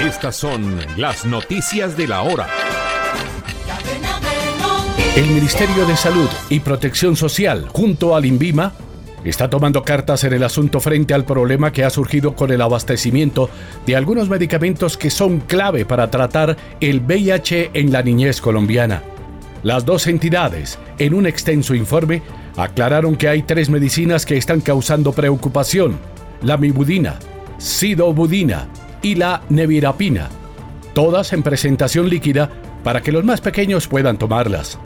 Estas son las noticias de la hora. El Ministerio de Salud y Protección Social, junto al INVIMA, está tomando cartas en el asunto frente al problema que ha surgido con el abastecimiento de algunos medicamentos que son clave para tratar el VIH en la niñez colombiana. Las dos entidades, en un extenso informe, aclararon que hay tres medicinas que están causando preocupación, la mibudina, sidobudina y la nevirapina, todas en presentación líquida para que los más pequeños puedan tomarlas.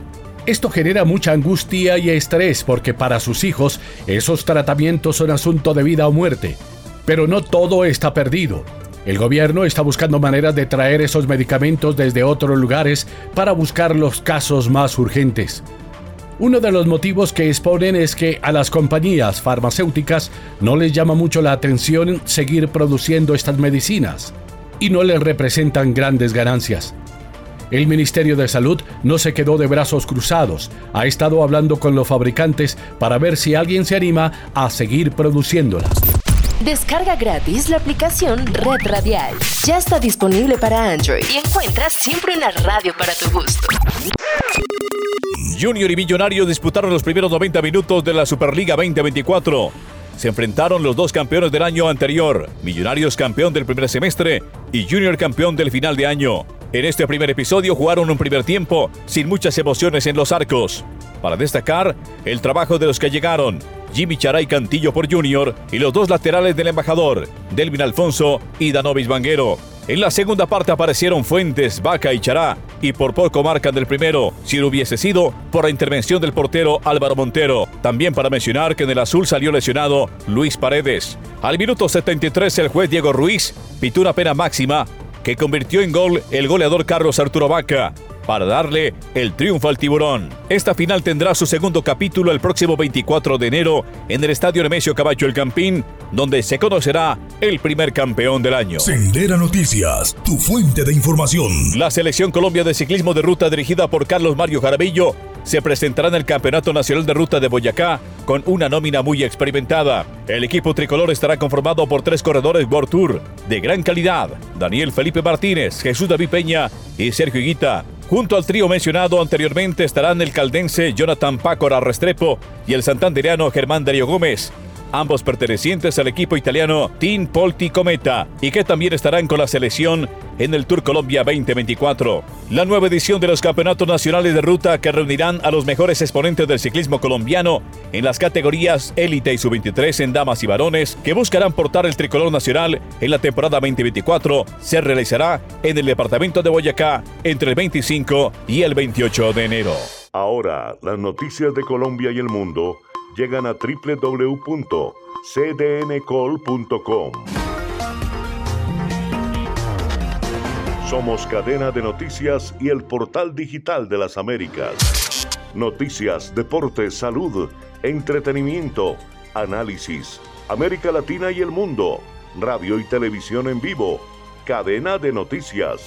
Esto genera mucha angustia y estrés porque para sus hijos esos tratamientos son asunto de vida o muerte. Pero no todo está perdido. El gobierno está buscando maneras de traer esos medicamentos desde otros lugares para buscar los casos más urgentes. Uno de los motivos que exponen es que a las compañías farmacéuticas no les llama mucho la atención seguir produciendo estas medicinas y no les representan grandes ganancias. El Ministerio de Salud no se quedó de brazos cruzados, ha estado hablando con los fabricantes para ver si alguien se anima a seguir produciéndolas. Descarga gratis la aplicación Red Radial. Ya está disponible para Android y encuentras siempre una radio para tu gusto. Junior y Millonario disputaron los primeros 90 minutos de la Superliga 2024. Se enfrentaron los dos campeones del año anterior, Millonarios campeón del primer semestre y Junior campeón del final de año. En este primer episodio jugaron un primer tiempo sin muchas emociones en los arcos. Para destacar, el trabajo de los que llegaron, Jimmy Charay Cantillo por Junior y los dos laterales del embajador, Delvin Alfonso y Danovis Banguero. En la segunda parte aparecieron Fuentes, Vaca y Chará, y por poco marcan del primero, si no hubiese sido por la intervención del portero Álvaro Montero. También para mencionar que en el azul salió lesionado Luis Paredes. Al minuto 73 el juez Diego Ruiz pitó una pena máxima que convirtió en gol el goleador Carlos Arturo Vaca para darle el triunfo al tiburón. Esta final tendrá su segundo capítulo el próximo 24 de enero en el Estadio Nemesio Caballo El Campín, donde se conocerá el primer campeón del año. Sendera Noticias, tu fuente de información. La Selección Colombia de Ciclismo de Ruta dirigida por Carlos Mario Jaramillo se presentará en el Campeonato Nacional de Ruta de Boyacá con una nómina muy experimentada. El equipo tricolor estará conformado por tres corredores World Tour de gran calidad, Daniel Felipe Martínez, Jesús David Peña y Sergio Higuita. Junto al trío mencionado anteriormente estarán el caldense Jonathan Pácora Restrepo y el santandereano Germán Darío Gómez ambos pertenecientes al equipo italiano Team Polti Cometa, y que también estarán con la selección en el Tour Colombia 2024. La nueva edición de los Campeonatos Nacionales de Ruta que reunirán a los mejores exponentes del ciclismo colombiano en las categorías élite y sub-23 en damas y varones que buscarán portar el tricolor nacional en la temporada 2024 se realizará en el departamento de Boyacá entre el 25 y el 28 de enero. Ahora, las noticias de Colombia y el mundo llegan a www.cdncol.com. Somos cadena de noticias y el portal digital de las Américas. Noticias, deportes, salud, entretenimiento, análisis, América Latina y el mundo, radio y televisión en vivo, cadena de noticias.